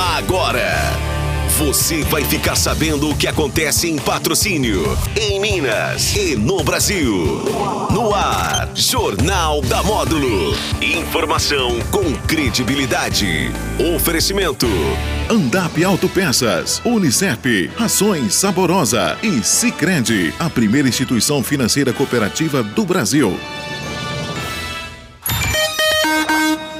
Agora, você vai ficar sabendo o que acontece em patrocínio, em Minas e no Brasil. No ar, Jornal da Módulo. Informação com credibilidade. Oferecimento. Andap Autopeças, Unicep, Rações Saborosa e Sicredi, a primeira instituição financeira cooperativa do Brasil.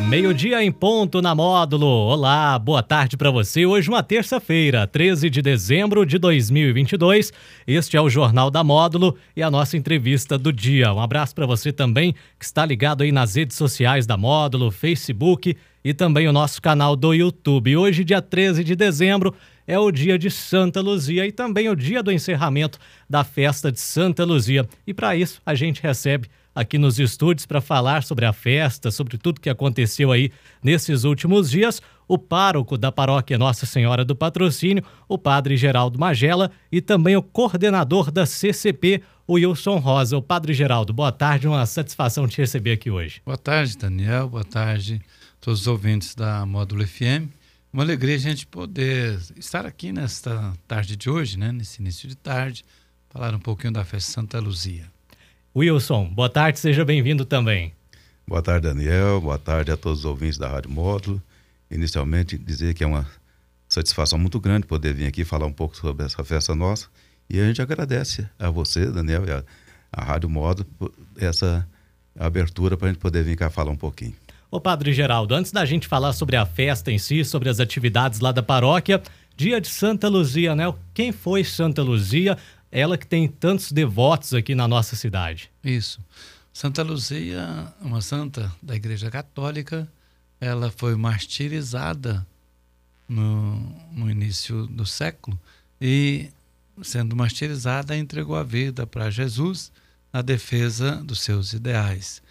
Meio-dia em ponto na módulo. Olá, boa tarde para você. Hoje, uma terça-feira, 13 de dezembro de 2022. Este é o Jornal da Módulo e a nossa entrevista do dia. Um abraço para você também que está ligado aí nas redes sociais da Módulo, Facebook e também o nosso canal do YouTube. Hoje, dia 13 de dezembro, é o dia de Santa Luzia e também o dia do encerramento da festa de Santa Luzia. E para isso, a gente recebe aqui nos estúdios para falar sobre a festa, sobre tudo que aconteceu aí nesses últimos dias, o pároco da paróquia Nossa Senhora do Patrocínio, o padre Geraldo Magela, e também o coordenador da CCP, o Wilson Rosa. O padre Geraldo, boa tarde, uma satisfação te receber aqui hoje. Boa tarde, Daniel, boa tarde a todos os ouvintes da Módulo FM. Uma alegria a gente poder estar aqui nesta tarde de hoje, né, nesse início de tarde, falar um pouquinho da festa Santa Luzia. Wilson, boa tarde, seja bem-vindo também. Boa tarde, Daniel. Boa tarde a todos os ouvintes da Rádio Módulo. Inicialmente, dizer que é uma satisfação muito grande poder vir aqui falar um pouco sobre essa festa nossa. E a gente agradece a você, Daniel, e a, a Rádio Módulo, por essa abertura para a gente poder vir cá falar um pouquinho. Ô Padre Geraldo, antes da gente falar sobre a festa em si, sobre as atividades lá da paróquia, dia de Santa Luzia, né? Quem foi Santa Luzia? Ela que tem tantos devotos aqui na nossa cidade. Isso. Santa Luzia, uma santa da Igreja Católica, ela foi martirizada no, no início do século e, sendo martirizada, entregou a vida para Jesus na defesa dos seus ideais.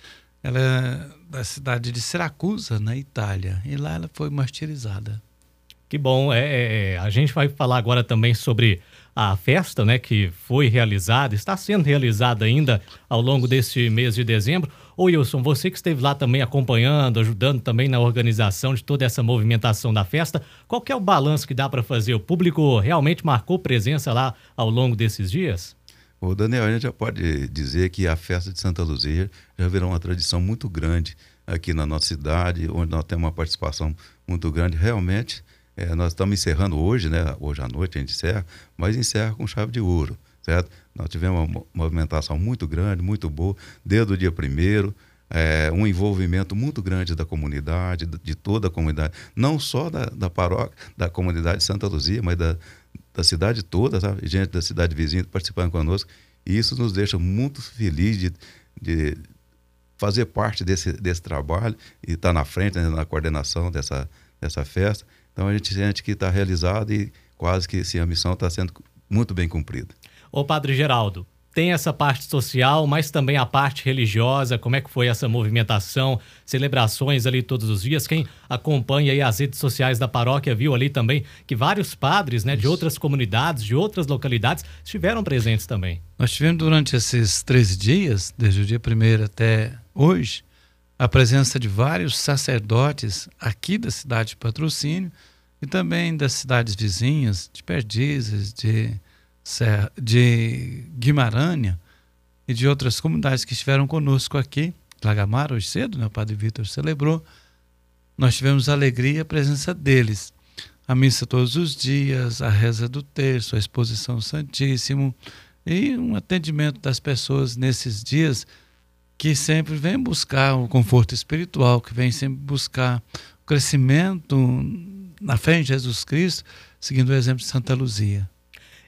Ela é da cidade de Siracusa, na Itália, e lá ela foi martirizada. Que bom. É, é, é a gente vai falar agora também sobre a festa, né, que foi realizada, está sendo realizada ainda ao longo deste mês de dezembro. Ô Wilson, você que esteve lá também acompanhando, ajudando também na organização de toda essa movimentação da festa, qual é o balanço que dá para fazer? O público realmente marcou presença lá ao longo desses dias? O Daniel, a gente já pode dizer que a festa de Santa Luzia já virou uma tradição muito grande aqui na nossa cidade, onde nós temos uma participação muito grande. Realmente, é, nós estamos encerrando hoje, né? Hoje à noite a gente encerra, mas encerra com chave de ouro, certo? Nós tivemos uma movimentação muito grande, muito boa, desde o dia primeiro, é, um envolvimento muito grande da comunidade, de toda a comunidade, não só da, da paróquia, da comunidade de Santa Luzia, mas da, da cidade toda, sabe? gente da cidade vizinha participando conosco. E isso nos deixa muito felizes de, de fazer parte desse, desse trabalho e estar na frente, né, na coordenação dessa, dessa festa. Então a gente sente que está realizado e quase que sim, a missão está sendo muito bem cumprida. Ô Padre Geraldo, tem essa parte social, mas também a parte religiosa. Como é que foi essa movimentação, celebrações ali todos os dias? Quem acompanha aí as redes sociais da paróquia viu ali também que vários padres, né, de outras comunidades, de outras localidades, estiveram presentes também. Nós tivemos durante esses 13 dias, desde o dia 1 até hoje, a presença de vários sacerdotes aqui da cidade de Patrocínio e também das cidades vizinhas, de Perdizes, de, de Guimarães e de outras comunidades que estiveram conosco aqui. Lagamar, hoje cedo, né, o Padre Vitor celebrou. Nós tivemos a alegria e a presença deles. A missa todos os dias, a reza do terço, a exposição Santíssimo e um atendimento das pessoas nesses dias que sempre vem buscar o conforto espiritual, que vem sempre buscar o crescimento na fé em Jesus Cristo, seguindo o exemplo de Santa Luzia.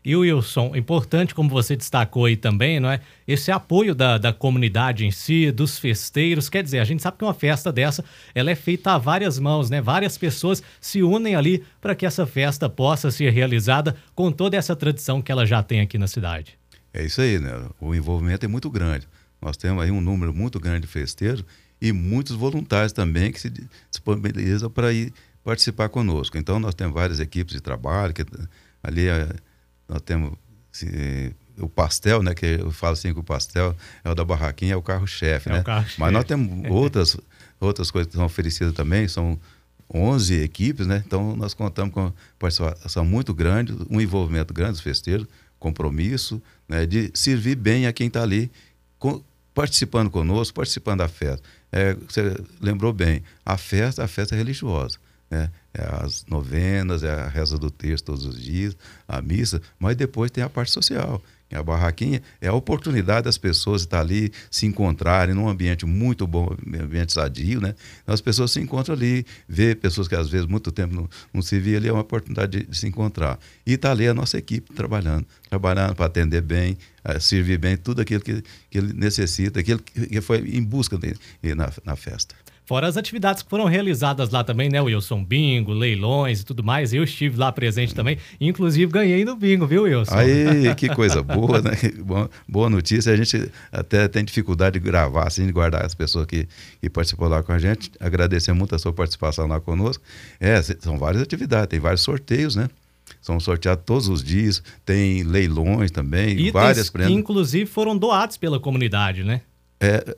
E o Wilson, importante, como você destacou aí também, não é? Esse apoio da, da comunidade em si, dos festeiros. Quer dizer, a gente sabe que uma festa dessa ela é feita a várias mãos, né? Várias pessoas se unem ali para que essa festa possa ser realizada com toda essa tradição que ela já tem aqui na cidade. É isso aí, né? O envolvimento é muito grande. Nós temos aí um número muito grande de festeiros e muitos voluntários também que se disponibilizam para ir participar conosco. Então, nós temos várias equipes de trabalho, que ali é, nós temos assim, o pastel, né, que eu falo assim que o pastel é o da barraquinha, é o carro-chefe, é né? Carro Mas nós temos outras, outras coisas que são oferecidas também, são 11 equipes, né? Então nós contamos com participação muito grande, um envolvimento grande dos festeiros, compromisso, né? De servir bem a quem está ali participando conosco, participando da festa. É, você lembrou bem, a festa, a festa é religiosa. Né? É as novenas, é a reza do texto todos os dias, a missa, mas depois tem a parte social. A barraquinha é a oportunidade das pessoas estar ali, se encontrarem num ambiente muito bom, ambiente sadio, né? As pessoas se encontram ali, vê pessoas que às vezes muito tempo não, não se via ali, é uma oportunidade de, de se encontrar. E está ali a nossa equipe trabalhando, trabalhando para atender bem, uh, servir bem tudo aquilo que, que ele necessita, aquilo que foi em busca dele na, na festa. Fora as atividades que foram realizadas lá também, né, Wilson? Bingo, leilões e tudo mais. Eu estive lá presente também. Inclusive, ganhei no bingo, viu, Wilson? Aí, que coisa boa, né? Boa notícia. A gente até tem dificuldade de gravar, assim, de guardar as pessoas que, que participou lá com a gente. Agradecer muito a sua participação lá conosco. É, são várias atividades, tem vários sorteios, né? são sorteados todos os dias, tem leilões também, Itens várias prendas. Que inclusive foram doados pela comunidade, né? É,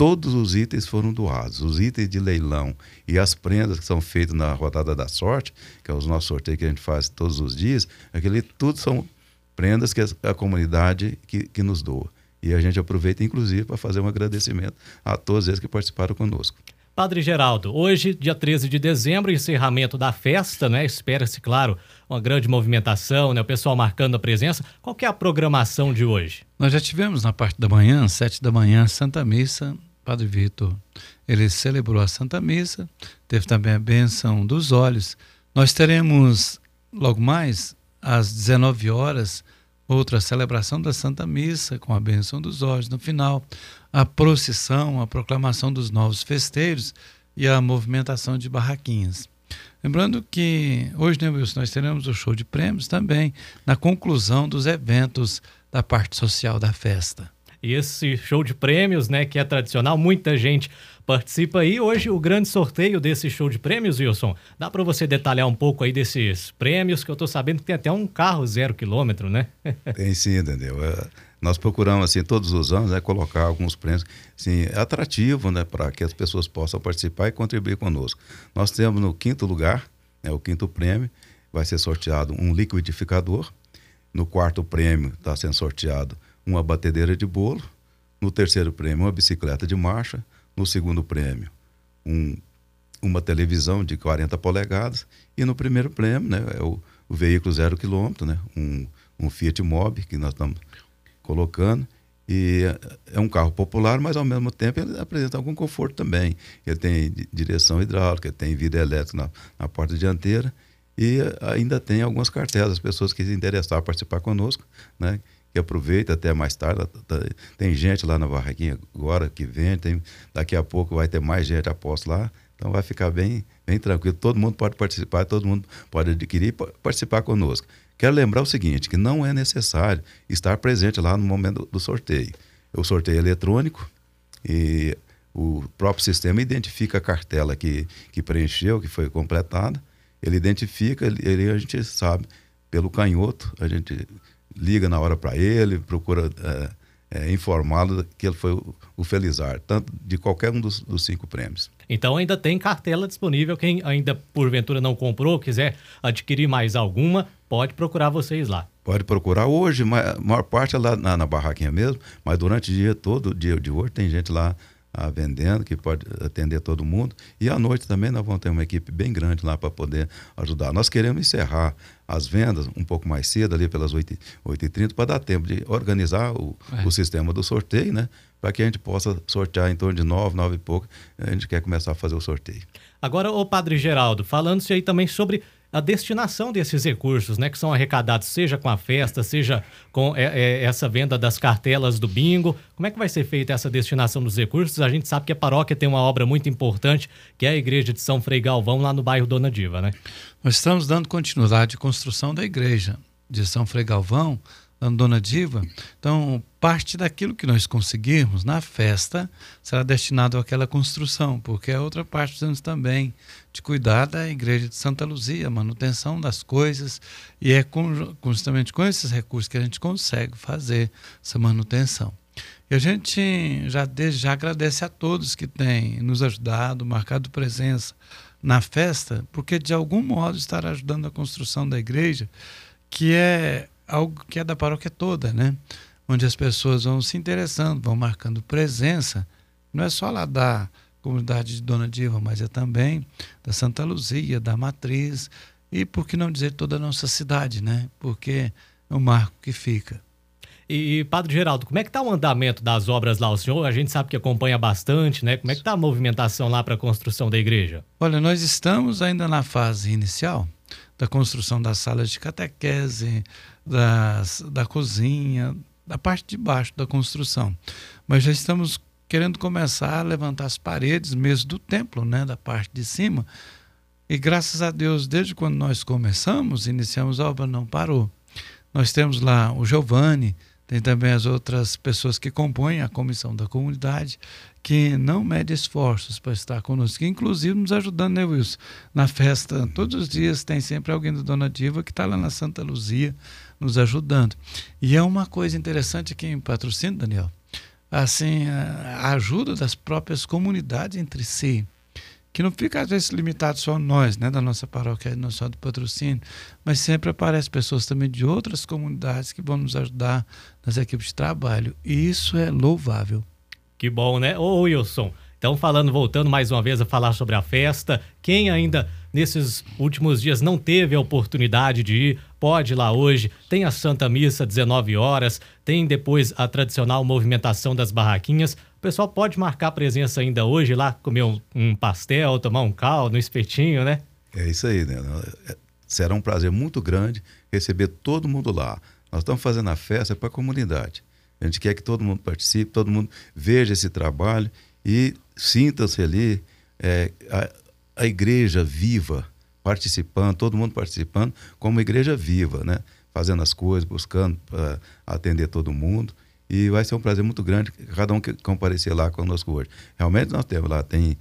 todos os itens foram doados. Os itens de leilão e as prendas que são feitas na rodada da sorte, que é os nossos sorteios que a gente faz todos os dias, aquele tudo são prendas que a, comunidade que, que nos doa. E a gente aproveita, inclusive, para fazer um agradecimento a todos eles que participaram conosco. Padre Geraldo, hoje, dia 13 de dezembro, encerramento da festa, né? Espera-se, claro, uma grande movimentação, né? O pessoal marcando a presença. Qual é a programação de hoje? Nós já tivemos na parte da manhã, sete da manhã, Santa Missa Padre Vitor, ele celebrou a Santa Missa, teve também a benção dos olhos. Nós teremos logo mais às 19 horas outra celebração da Santa Missa com a benção dos olhos. No final, a procissão, a proclamação dos novos festeiros e a movimentação de barraquinhas. Lembrando que hoje, né, Wilson, nós teremos o show de prêmios também na conclusão dos eventos da parte social da festa. E esse show de prêmios, né, que é tradicional, muita gente participa aí. Hoje o grande sorteio desse show de prêmios, Wilson, dá para você detalhar um pouco aí desses prêmios, que eu estou sabendo que tem até um carro zero quilômetro, né? tem sim, entendeu? É, nós procuramos, assim, todos os anos, né, colocar alguns prêmios, assim, atrativos, né, para que as pessoas possam participar e contribuir conosco. Nós temos no quinto lugar, né, o quinto prêmio, vai ser sorteado um liquidificador. No quarto prêmio está sendo sorteado uma batedeira de bolo. No terceiro prêmio, uma bicicleta de marcha. No segundo prêmio, um, uma televisão de 40 polegadas. E no primeiro prêmio, né, é o, o veículo zero quilômetro, né, um, um Fiat Mobi que nós estamos colocando. E é um carro popular, mas ao mesmo tempo ele apresenta algum conforto também. Ele tem direção hidráulica, tem vidro elétrico na, na porta dianteira e ainda tem algumas cartelas, as pessoas que se interessar participar conosco, né, que aproveita até mais tarde. Tá, tem gente lá na barraquinha agora que vem, tem, daqui a pouco vai ter mais gente aposto lá. Então vai ficar bem, bem tranquilo. Todo mundo pode participar, todo mundo pode adquirir e participar conosco. Quero lembrar o seguinte, que não é necessário estar presente lá no momento do sorteio. O sorteio é eletrônico e o próprio sistema identifica a cartela que, que preencheu, que foi completada. Ele identifica, ele, a gente sabe pelo canhoto, a gente liga na hora para ele, procura é, é, informá-lo que ele foi o, o, Felizar, tanto de qualquer um dos, dos, cinco prêmios. Então ainda tem cartela disponível. Quem ainda porventura não comprou, quiser adquirir mais alguma, pode procurar vocês lá. Pode procurar hoje, a maior parte é lá na, na barraquinha mesmo, mas durante o dia todo, dia de hoje, tem gente lá a vendendo, que pode atender todo mundo. E à noite também nós vamos ter uma equipe bem grande lá para poder ajudar. Nós queremos encerrar as vendas um pouco mais cedo, ali pelas 8h30, para dar tempo de organizar o, é. o sistema do sorteio, né? Para que a gente possa sortear em torno de 9, 9 e pouco. A gente quer começar a fazer o sorteio. Agora, o Padre Geraldo, falando-se aí também sobre a destinação desses recursos, né, que são arrecadados, seja com a festa, seja com é, é, essa venda das cartelas do bingo. Como é que vai ser feita essa destinação dos recursos? A gente sabe que a paróquia tem uma obra muito importante, que é a igreja de São Frei Galvão, lá no bairro Dona Diva, né? Nós estamos dando continuidade à construção da igreja de São Frei Galvão, Dona Diva. Então, parte daquilo que nós conseguirmos na festa será destinado àquela construção, porque a é outra parte precisamos também de cuidar da igreja de Santa Luzia, manutenção das coisas, e é com, justamente com esses recursos que a gente consegue fazer essa manutenção. E a gente já já agradece a todos que têm nos ajudado, marcado presença na festa, porque de algum modo estará ajudando a construção da igreja, que é algo que é da paróquia toda, né? Onde as pessoas vão se interessando, vão marcando presença. Não é só lá da comunidade de Dona Diva, mas é também da Santa Luzia, da Matriz e, por que não dizer, toda a nossa cidade, né? Porque é um marco que fica. E, Padre Geraldo, como é que está o andamento das obras lá? O senhor, a gente sabe que acompanha bastante, né? Como é que está a movimentação lá para a construção da igreja? Olha, nós estamos ainda na fase inicial da construção das salas de catequese, das, da cozinha, da parte de baixo da construção. Mas já estamos querendo começar a levantar as paredes mesmo do templo, né, da parte de cima. E graças a Deus, desde quando nós começamos, iniciamos a obra, não parou. Nós temos lá o Giovanni, tem também as outras pessoas que compõem a comissão da comunidade, que não mede esforços para estar conosco, inclusive nos ajudando, né, Wilson? Na festa, todos os dias tem sempre alguém do Dona Diva que está lá na Santa Luzia nos ajudando. E é uma coisa interessante aqui em patrocínio, Daniel, assim, a ajuda das próprias comunidades entre si que não fica às vezes limitado só a nós, né, da nossa paróquia, não só do patrocínio, mas sempre aparecem pessoas também de outras comunidades que vão nos ajudar nas equipes de trabalho. E isso é louvável. Que bom, né? Ô Wilson, então falando, voltando mais uma vez a falar sobre a festa, quem ainda nesses últimos dias não teve a oportunidade de ir, pode ir lá hoje. Tem a Santa Missa, 19 horas, tem depois a tradicional movimentação das barraquinhas. O pessoal pode marcar presença ainda hoje lá, comer um, um pastel, tomar um caldo, um espetinho, né? É isso aí, né? Será um prazer muito grande receber todo mundo lá. Nós estamos fazendo a festa para a comunidade. A gente quer que todo mundo participe, todo mundo veja esse trabalho e sinta-se ali é, a, a, igreja viva, participando, todo mundo participando, como igreja viva, né? Fazendo as coisas, buscando uh, atender todo mundo. E vai ser um prazer muito grande cada um que comparecer lá conosco hoje. Realmente nós temos lá, tem,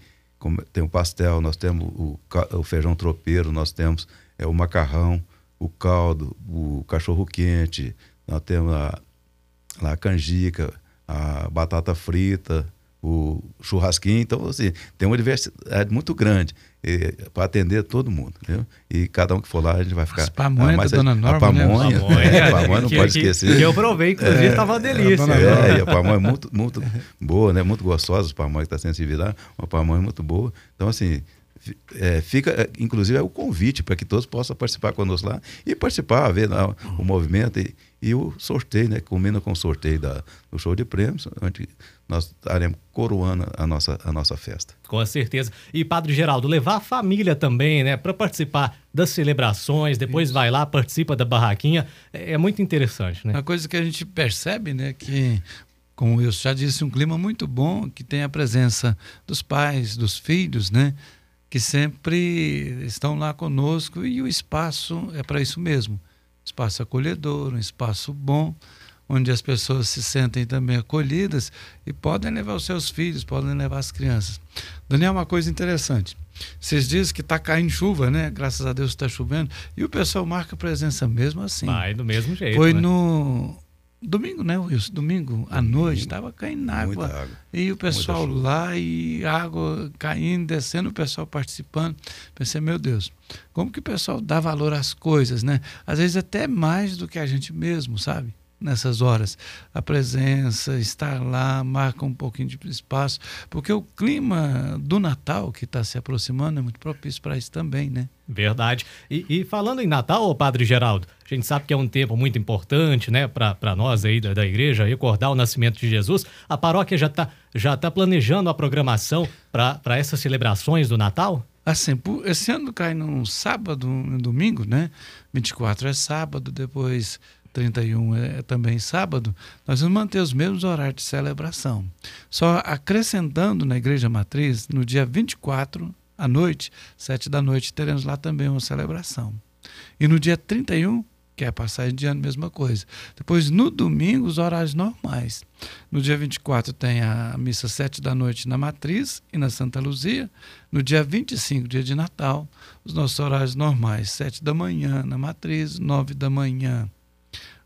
tem o pastel, nós temos o, o feijão tropeiro, nós temos é, o macarrão, o caldo, o cachorro quente, nós temos a, a canjica, a batata frita, o churrasquinho. Então, assim, tem uma diversidade muito grande para atender todo mundo, entendeu? E cada um que for lá, a gente vai ficar... As pamonha ah, da Dona Norma, a pamonha, né? pamonha, é, pamonha não que, pode que, esquecer. Que eu provei, inclusive, estava é, uma delícia. É, e a pamonha é muito, muito boa, né? Muito gostosa, os pamonha que está sendo servida uma pamonha muito boa. Então, assim, é, fica, é, inclusive, é o convite para que todos possam participar conosco lá e participar, ver lá, o movimento e, e, o sorteio, né? Combina com o sorteio da, do show de prêmios, onde nós estaremos coroando a nossa, a nossa festa. Com certeza. E, Padre Geraldo, levar a família também, né, para participar das celebrações, depois Isso. vai lá, participa da barraquinha, é, é muito interessante, né? A coisa que a gente percebe, né, que como eu já disse, um clima muito bom, que tem a presença dos pais, dos filhos, né? que sempre estão lá conosco e o espaço é para isso mesmo. Espaço acolhedor, um espaço bom, onde as pessoas se sentem também acolhidas e podem levar os seus filhos, podem levar as crianças. Daniel, uma coisa interessante. Vocês dizem que está caindo chuva, né? Graças a Deus está chovendo. E o pessoal marca presença mesmo assim. Vai do mesmo jeito. Foi né? no Domingo, né, Wilson? Domingo à noite, estava caindo água. água. E o pessoal lá, e água caindo, descendo, o pessoal participando. Pensei, meu Deus, como que o pessoal dá valor às coisas, né? Às vezes até mais do que a gente mesmo, sabe? nessas horas. A presença, estar lá, marca um pouquinho de espaço, porque o clima do Natal que está se aproximando é muito propício para isso também, né? Verdade. E, e, falando em Natal, Padre Geraldo, a gente sabe que é um tempo muito importante, né, para nós aí da, da, igreja, recordar o nascimento de Jesus. A paróquia já está já tá planejando a programação para essas celebrações do Natal? Assim, esse ano cai num sábado, um domingo, né? 24 é sábado, depois 31 é também sábado, nós vamos manter os mesmos horários de celebração. Só acrescentando na Igreja Matriz, no dia 24, à noite, 7 da noite, teremos lá também uma celebração. E no dia 31, que é a passagem de ano, mesma coisa. Depois, no domingo, os horários normais. No dia 24 tem a missa 7 da noite na Matriz e na Santa Luzia. No dia 25, dia de Natal, os nossos horários normais, 7 da manhã na Matriz, 9 da manhã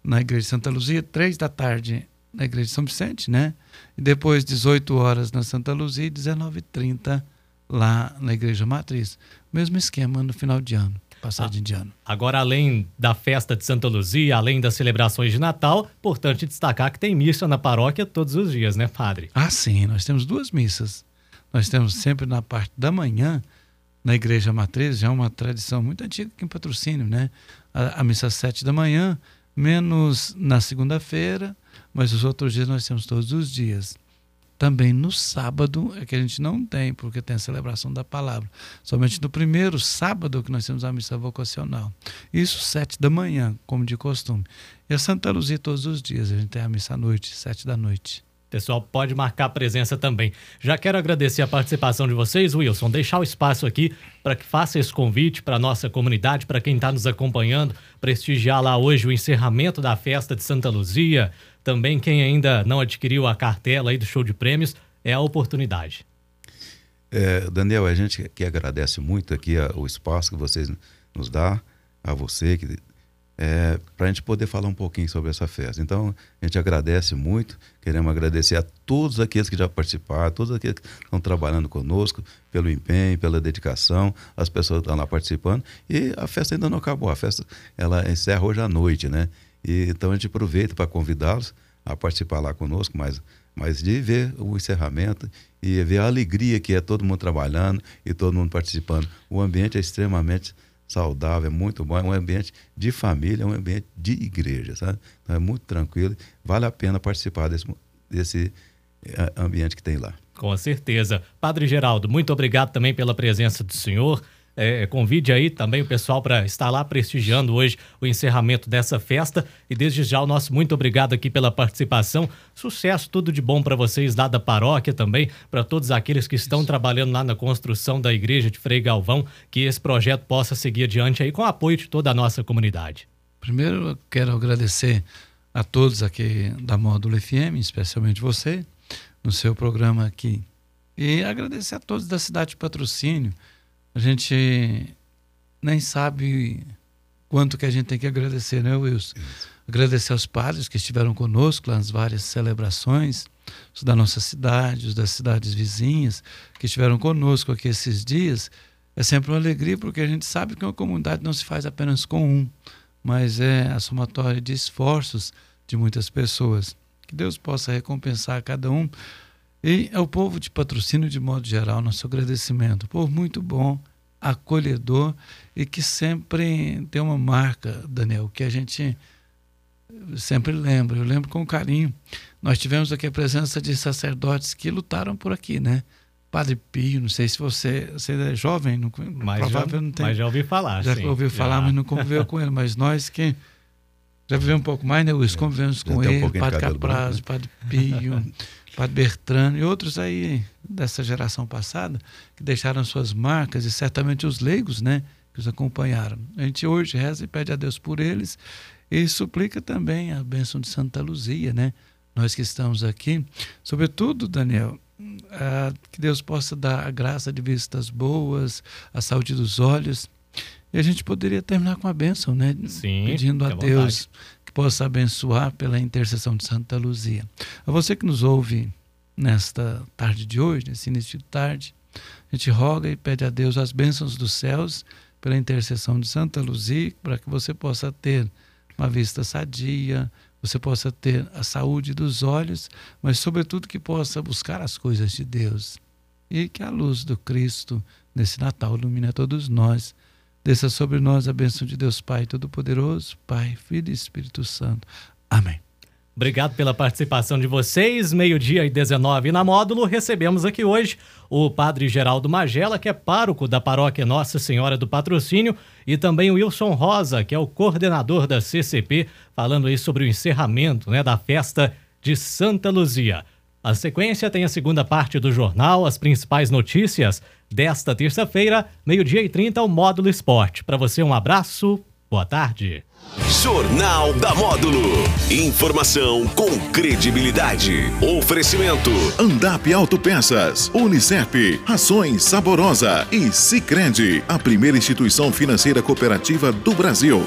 na Igreja de Santa Luzia, três da tarde na Igreja de São Vicente, né? E depois 18 horas na Santa Luzia e 19h30 lá na Igreja Matriz. Mesmo esquema no final de ano, passagem ah, de ano. Agora, além da festa de Santa Luzia, além das celebrações de Natal, importante destacar que tem missa na paróquia todos os dias, né, padre? Ah, sim, nós temos duas missas. Nós temos sempre na parte da manhã, na Igreja Matriz, já é uma tradição muito antiga aqui em patrocínio, né? A, a missa às sete da manhã, menos na segunda-feira, mas os outros dias nós temos todos os dias. Também no sábado é que a gente não tem, porque tem a celebração da palavra. Somente no primeiro sábado que nós temos a missa vocacional. Isso sete da manhã, como de costume. E a Santa Luzia todos os dias, a gente tem a missa à noite, sete da noite. Pessoal, pode marcar presença também. Já quero agradecer a participação de vocês, Wilson. Deixar o espaço aqui para que faça esse convite para a nossa comunidade, para quem está nos acompanhando, prestigiar lá hoje o encerramento da festa de Santa Luzia. Também quem ainda não adquiriu a cartela aí do show de prêmios, é a oportunidade. É, Daniel, a gente que agradece muito aqui a, o espaço que vocês nos dá, a você que é, para a gente poder falar um pouquinho sobre essa festa. Então, a gente agradece muito, queremos agradecer a todos aqueles que já participaram, todos aqueles que estão trabalhando conosco, pelo empenho, pela dedicação, as pessoas que estão lá participando. E a festa ainda não acabou, a festa ela encerra hoje à noite, né? E, então a gente aproveita para convidá-los a participar lá conosco, mas, mas de ver o encerramento e ver a alegria que é todo mundo trabalhando e todo mundo participando. O ambiente é extremamente saudável, é muito bom, é um ambiente de família, é um ambiente de igreja, sabe? Então é muito tranquilo, vale a pena participar desse, desse eh, ambiente que tem lá. Com certeza. Padre Geraldo, muito obrigado também pela presença do senhor. É, convide aí também o pessoal para estar lá prestigiando hoje o encerramento dessa festa. E desde já o nosso muito obrigado aqui pela participação. Sucesso, tudo de bom para vocês lá da paróquia também, para todos aqueles que estão trabalhando lá na construção da igreja de Frei Galvão, que esse projeto possa seguir adiante aí com o apoio de toda a nossa comunidade. Primeiro, eu quero agradecer a todos aqui da Módulo FM, especialmente você, no seu programa aqui. E agradecer a todos da cidade de Patrocínio a gente nem sabe quanto que a gente tem que agradecer, né, Wilson? Isso. Agradecer aos padres que estiveram conosco nas várias celebrações, os da nossa cidade, os das cidades vizinhas, que estiveram conosco aqui esses dias. É sempre uma alegria, porque a gente sabe que uma comunidade não se faz apenas com um, mas é a somatória de esforços de muitas pessoas. Que Deus possa recompensar cada um e ao povo de patrocínio, de modo geral, nosso agradecimento. Povo muito bom, acolhedor e que sempre tem uma marca, Daniel, que a gente sempre lembra. Eu lembro com carinho. Nós tivemos aqui a presença de sacerdotes que lutaram por aqui, né? Padre Pio, não sei se você, você é jovem, não, mas provável já, não tem. Mas já ouvi falar, Já sim, ouviu já. falar, mas não conviveu com ele. Mas nós que já vivemos um pouco mais, né, Luiz? Convivemos com ele, um Padre Capraz, né? Padre Pio. Padre Bertrano e outros aí dessa geração passada que deixaram suas marcas e certamente os leigos, né, que os acompanharam. A gente hoje reza e pede a Deus por eles e suplica também a bênção de Santa Luzia, né? Nós que estamos aqui, sobretudo, Daniel, que Deus possa dar a graça de vistas boas, a saúde dos olhos. E a gente poderia terminar com a bênção, né? Sim, Pedindo a Deus possa abençoar pela intercessão de Santa Luzia. A você que nos ouve nesta tarde de hoje, nesse início de tarde, a gente roga e pede a Deus as bênçãos dos céus pela intercessão de Santa Luzia, para que você possa ter uma vista sadia, você possa ter a saúde dos olhos, mas sobretudo que possa buscar as coisas de Deus. E que a luz do Cristo nesse Natal ilumine a todos nós Desça sobre nós a bênção de Deus Pai Todo-Poderoso, Pai, Filho e Espírito Santo. Amém. Obrigado pela participação de vocês. Meio-dia e 19 na módulo, recebemos aqui hoje o Padre Geraldo Magela, que é pároco da paróquia Nossa Senhora do Patrocínio, e também o Wilson Rosa, que é o coordenador da CCP, falando aí sobre o encerramento né, da festa de Santa Luzia. A sequência tem a segunda parte do jornal, as principais notícias desta terça-feira, meio-dia e 30, o Módulo Esporte. Para você, um abraço, boa tarde. Jornal da Módulo. Informação com credibilidade. Oferecimento. Andap Autopeças, Unicep, Rações Saborosa e Sicredi, a primeira instituição financeira cooperativa do Brasil.